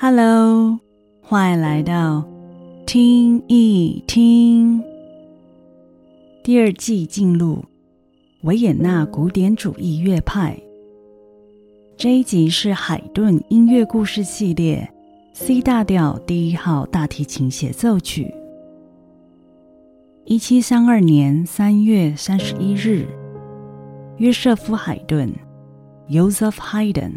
Hello，欢迎来到听一听第二季进入维也纳古典主义乐派。这一集是海顿音乐故事系列 C 大调第一号大提琴协奏曲。一七三二年三月三十一日，约瑟夫·海顿 （Joseph Haydn）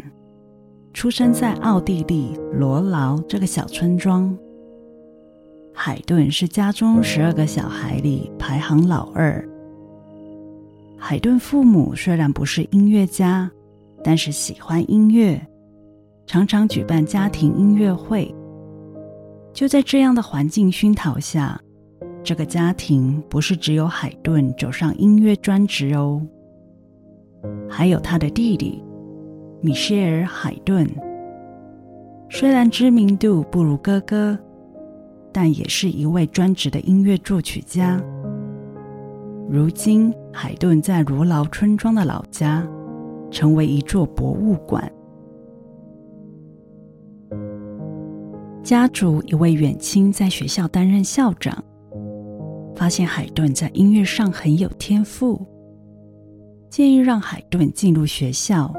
出生在奥地利罗劳这个小村庄。海顿是家中十二个小孩里排行老二。海顿父母虽然不是音乐家。但是喜欢音乐，常常举办家庭音乐会。就在这样的环境熏陶下，这个家庭不是只有海顿走上音乐专职哦，还有他的弟弟米歇尔·海顿。虽然知名度不如哥哥，但也是一位专职的音乐作曲家。如今，海顿在如劳村庄的老家。成为一座博物馆。家族一位远亲在学校担任校长，发现海顿在音乐上很有天赋，建议让海顿进入学校，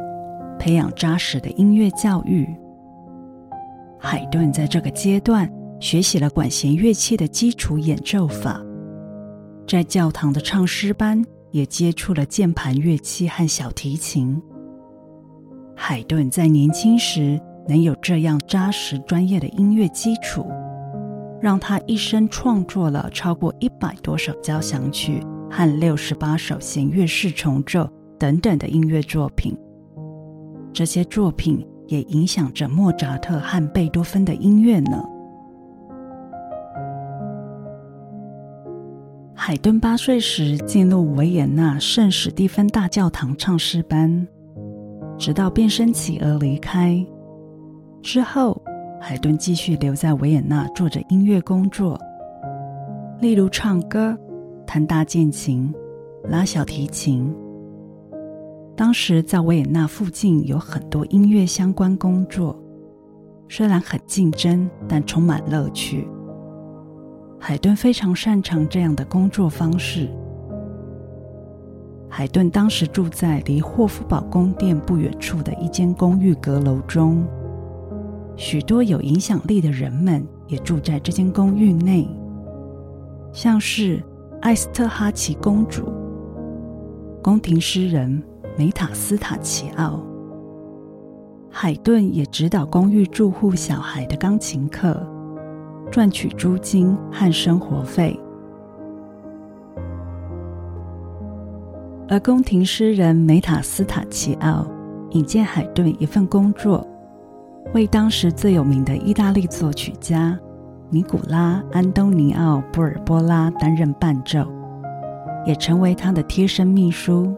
培养扎实的音乐教育。海顿在这个阶段学习了管弦乐器的基础演奏法，在教堂的唱诗班。也接触了键盘乐器和小提琴。海顿在年轻时能有这样扎实专业的音乐基础，让他一生创作了超过一百多首交响曲和六十八首弦乐四重奏等等的音乐作品。这些作品也影响着莫扎特和贝多芬的音乐呢。海顿八岁时进入维也纳圣史蒂芬大教堂唱诗班，直到变声期而离开。之后，海顿继续留在维也纳做着音乐工作，例如唱歌、弹大键琴、拉小提琴。当时在维也纳附近有很多音乐相关工作，虽然很竞争，但充满乐趣。海顿非常擅长这样的工作方式。海顿当时住在离霍夫堡宫殿不远处的一间公寓阁楼中，许多有影响力的人们也住在这间公寓内，像是艾斯特哈奇公主、宫廷诗人梅塔斯塔奇奥。海顿也指导公寓住户小孩的钢琴课。赚取租金和生活费，而宫廷诗人梅塔斯塔奇奥引荐海顿一份工作，为当时最有名的意大利作曲家尼古拉·安东尼奥·布尔波拉担任伴奏，也成为他的贴身秘书。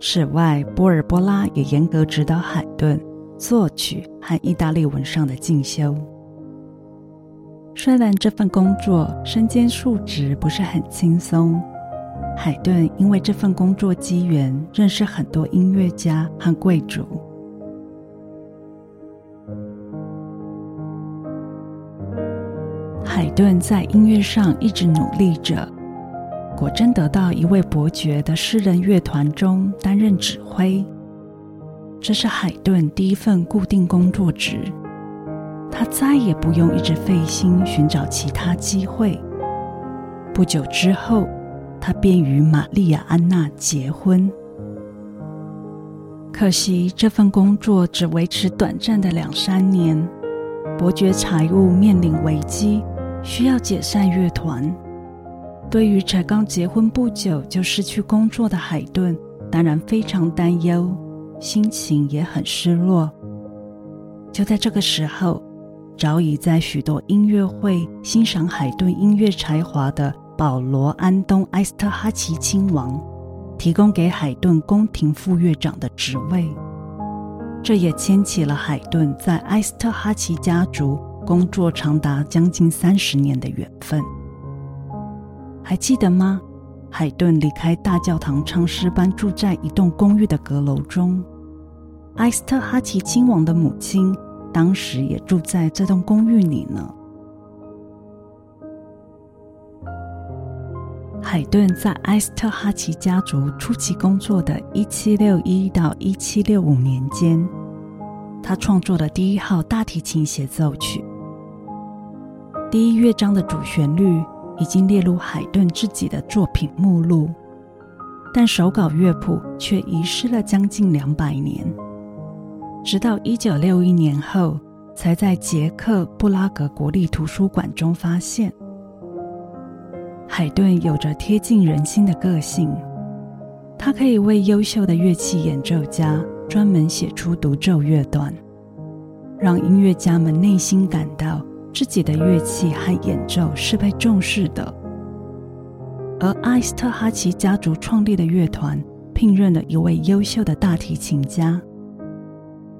此外，波尔波拉也严格指导海顿作曲和意大利文上的进修。虽然这份工作身兼数职，不是很轻松，海顿因为这份工作机缘认识很多音乐家和贵族。海顿在音乐上一直努力着，果真得到一位伯爵的私人乐团中担任指挥，这是海顿第一份固定工作职。他再也不用一直费心寻找其他机会。不久之后，他便与玛丽亚·安娜结婚。可惜这份工作只维持短暂的两三年，伯爵财务面临危机，需要解散乐团。对于才刚结婚不久就失去工作的海顿，当然非常担忧，心情也很失落。就在这个时候。早已在许多音乐会欣赏海顿音乐才华的保罗·安东·埃斯特哈奇亲王，提供给海顿宫廷副乐长的职位，这也牵起了海顿在埃斯特哈奇家族工作长达将近三十年的缘分。还记得吗？海顿离开大教堂唱诗班，住在一栋公寓的阁楼中。埃斯特哈奇亲王的母亲。当时也住在这栋公寓里呢。海顿在埃斯特哈奇家族初期工作的1761到1765年间，他创作的第一号大提琴协奏曲，第一乐章的主旋律已经列入海顿自己的作品目录，但手稿乐谱却遗失了将近两百年，直到1961年后，才在捷克布拉格国立图书馆中发现。海顿有着贴近人心的个性，他可以为优秀的乐器演奏家专门写出独奏乐段，让音乐家们内心感到自己的乐器和演奏是被重视的。而埃斯特哈奇家族创立的乐团聘任了一位优秀的大提琴家，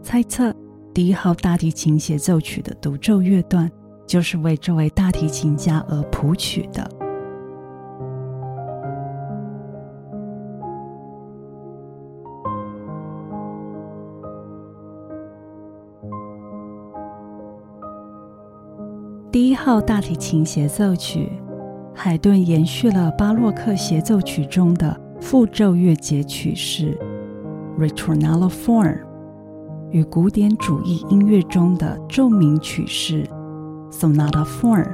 猜测第一号大提琴协奏曲的独奏乐段就是为这位大提琴家而谱曲的。第一号大提琴协奏曲，海顿延续了巴洛克协奏曲中的复奏乐节曲式 （Ritornello form） 与古典主义音乐中的奏鸣曲式 （Sonata form）。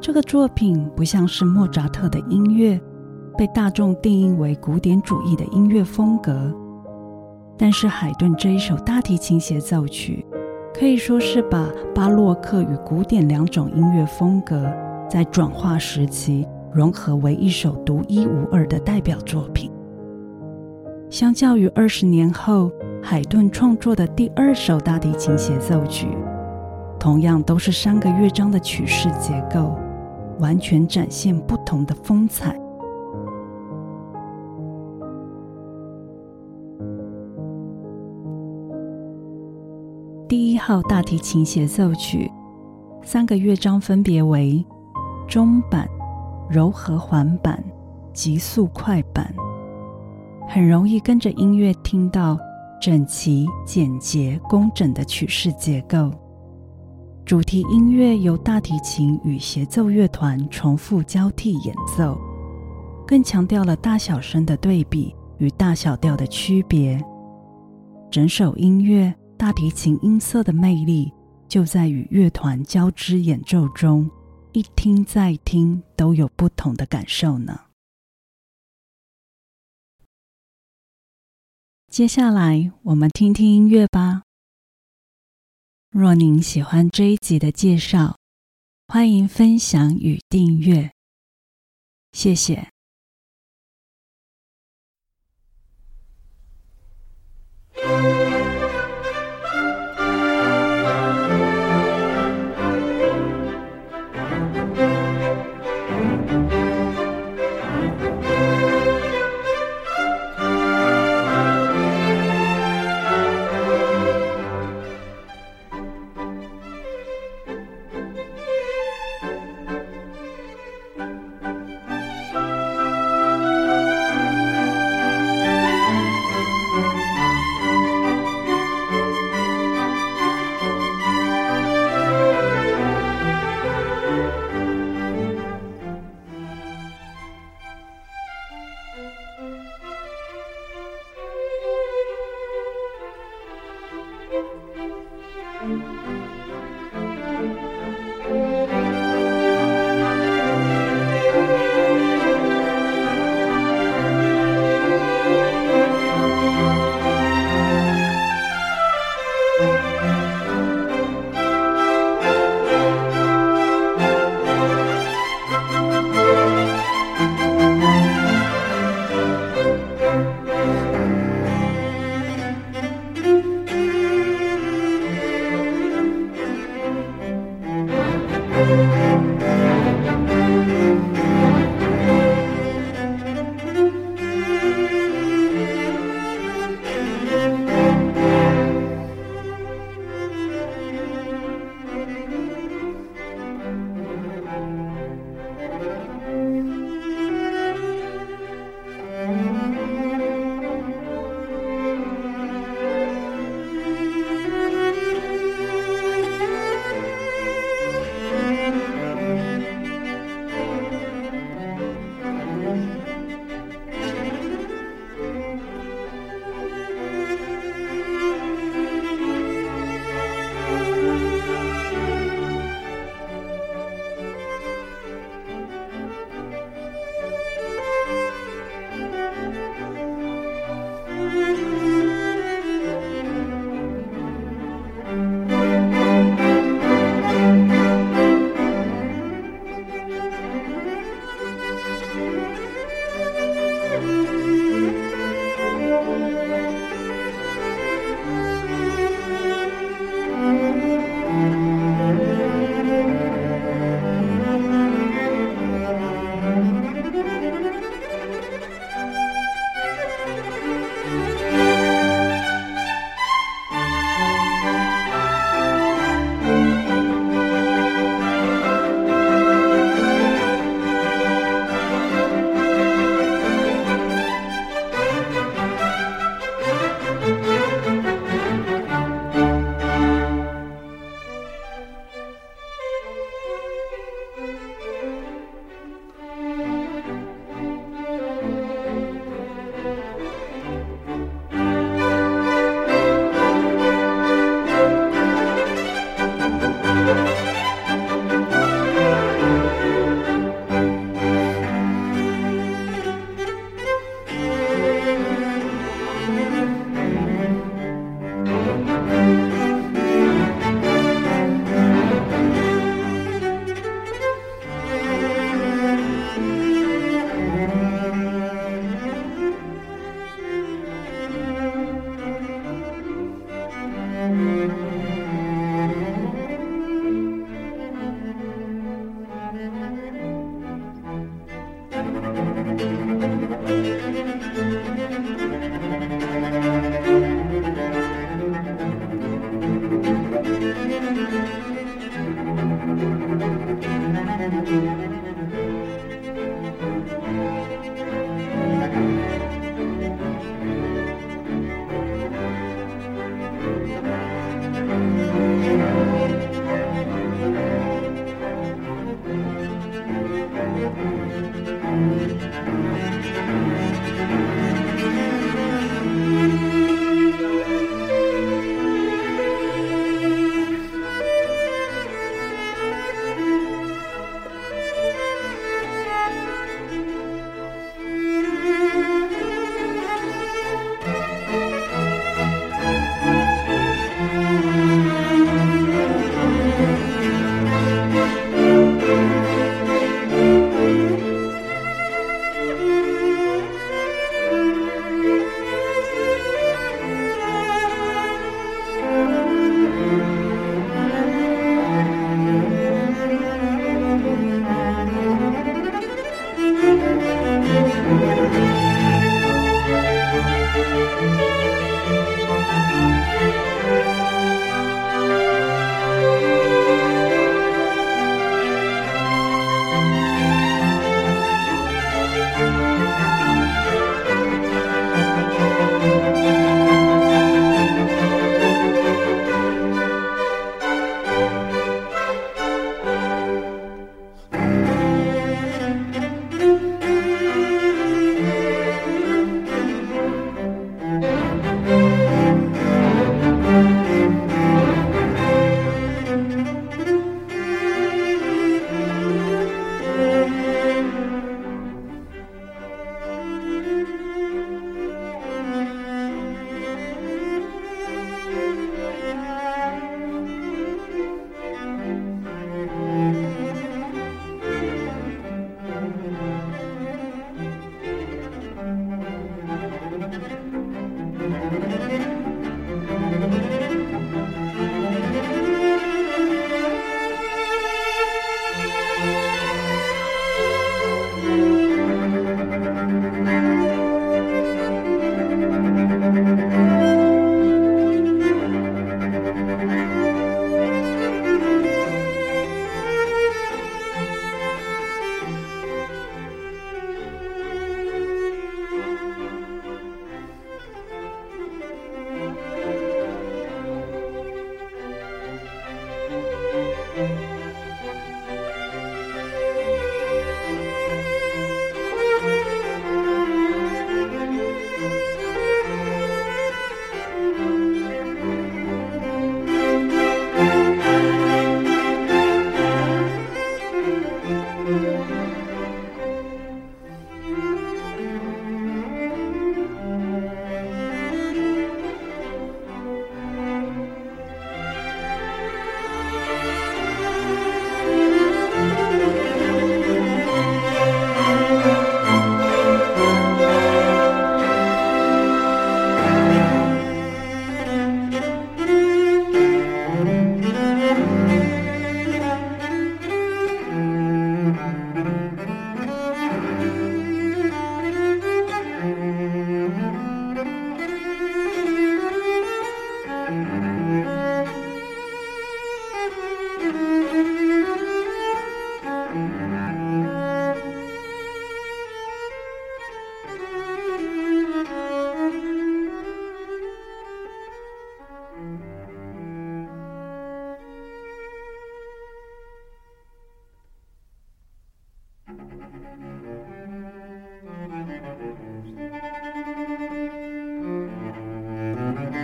这个作品不像是莫扎特的音乐，被大众定义为古典主义的音乐风格，但是海顿这一首大提琴协奏曲。可以说是把巴洛克与古典两种音乐风格在转化时期融合为一首独一无二的代表作品。相较于二十年后海顿创作的第二首大提琴协奏曲，同样都是三个乐章的曲式结构，完全展现不同的风采。第一号大提琴协奏曲，三个乐章分别为中板、柔和缓板、急速快板，很容易跟着音乐听到整齐、简洁、工整的曲式结构。主题音乐由大提琴与协奏乐团重复交替演奏，更强调了大小声的对比与大小调的区别。整首音乐。大提琴音色的魅力就在与乐团交织演奏中，一听再听都有不同的感受呢。接下来我们听听音乐吧。若您喜欢这一集的介绍，欢迎分享与订阅，谢谢。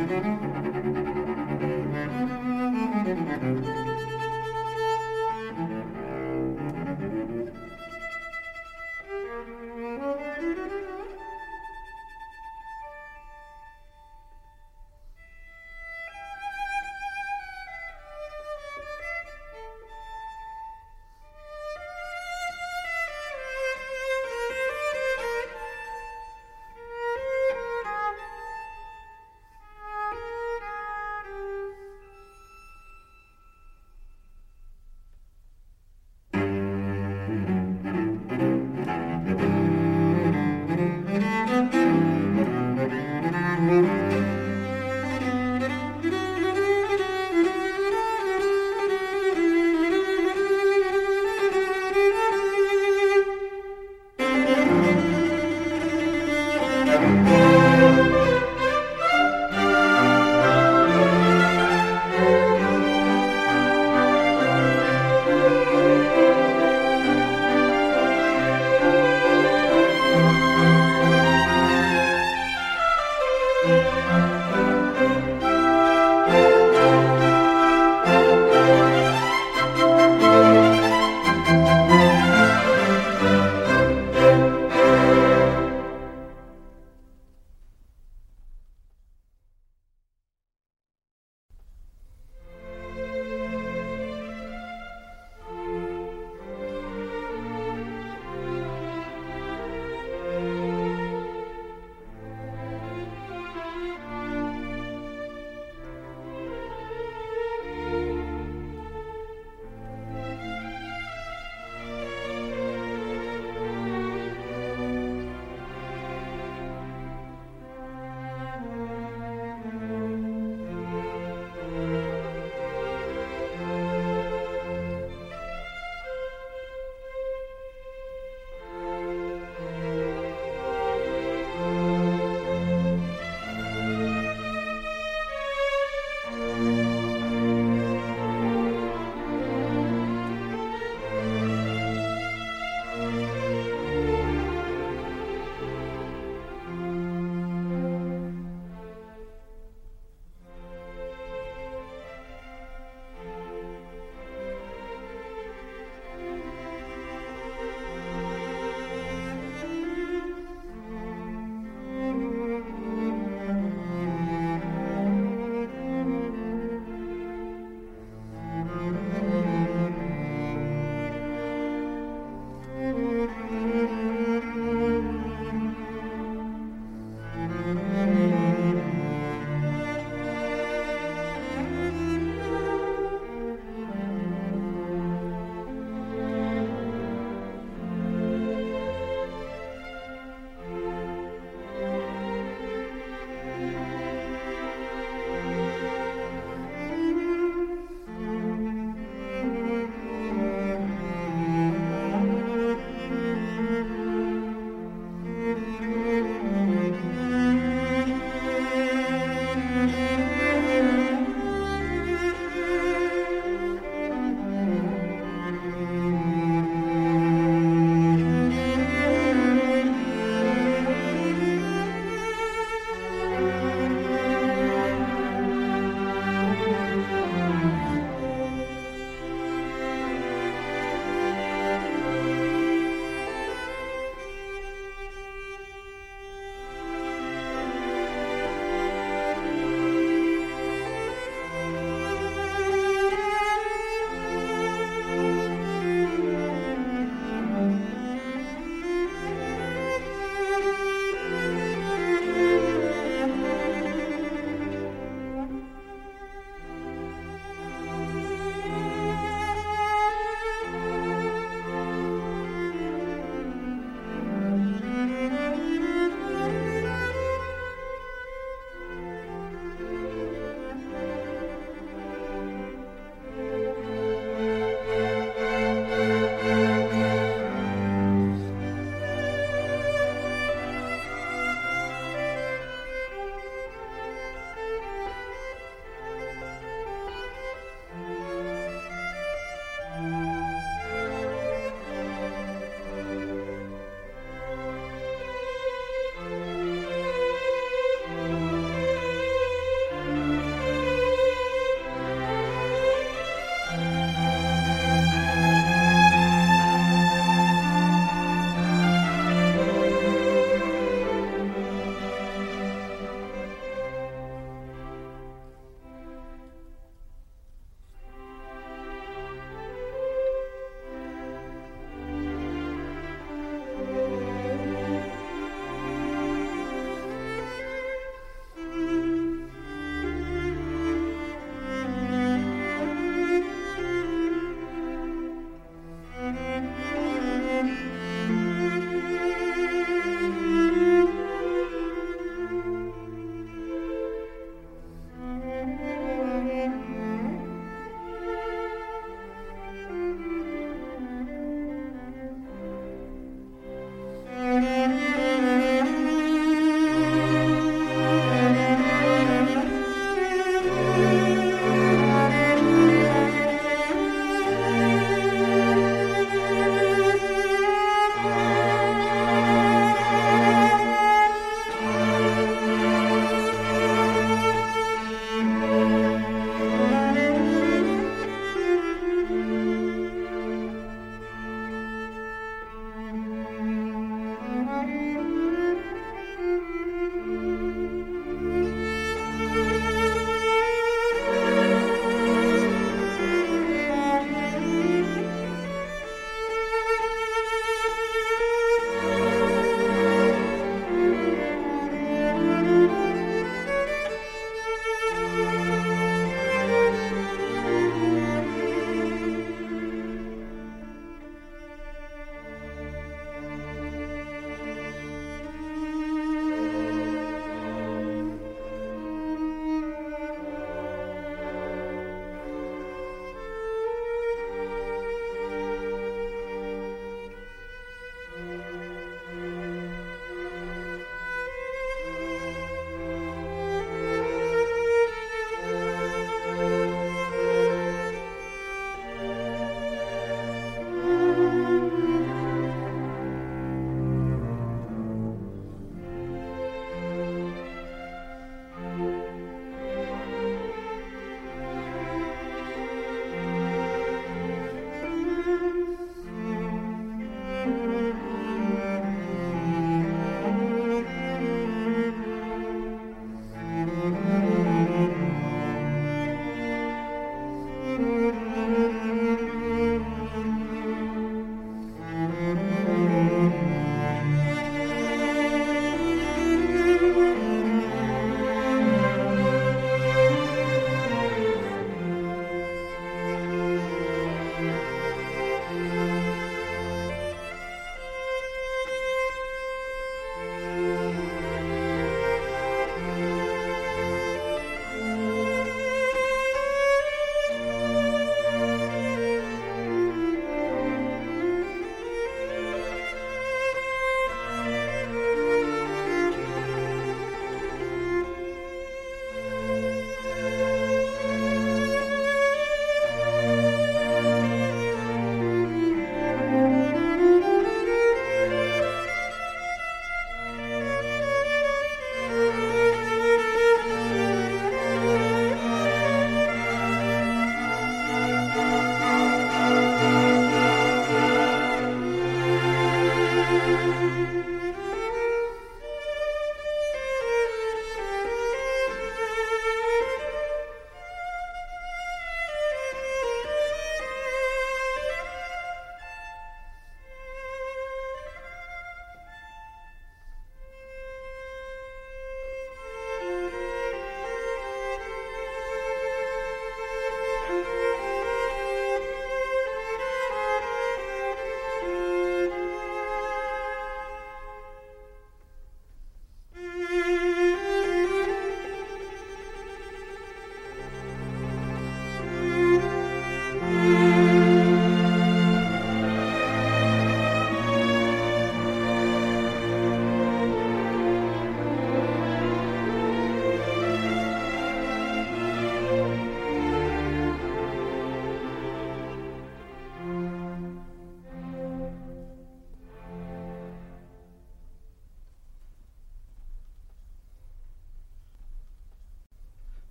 Mm-hmm.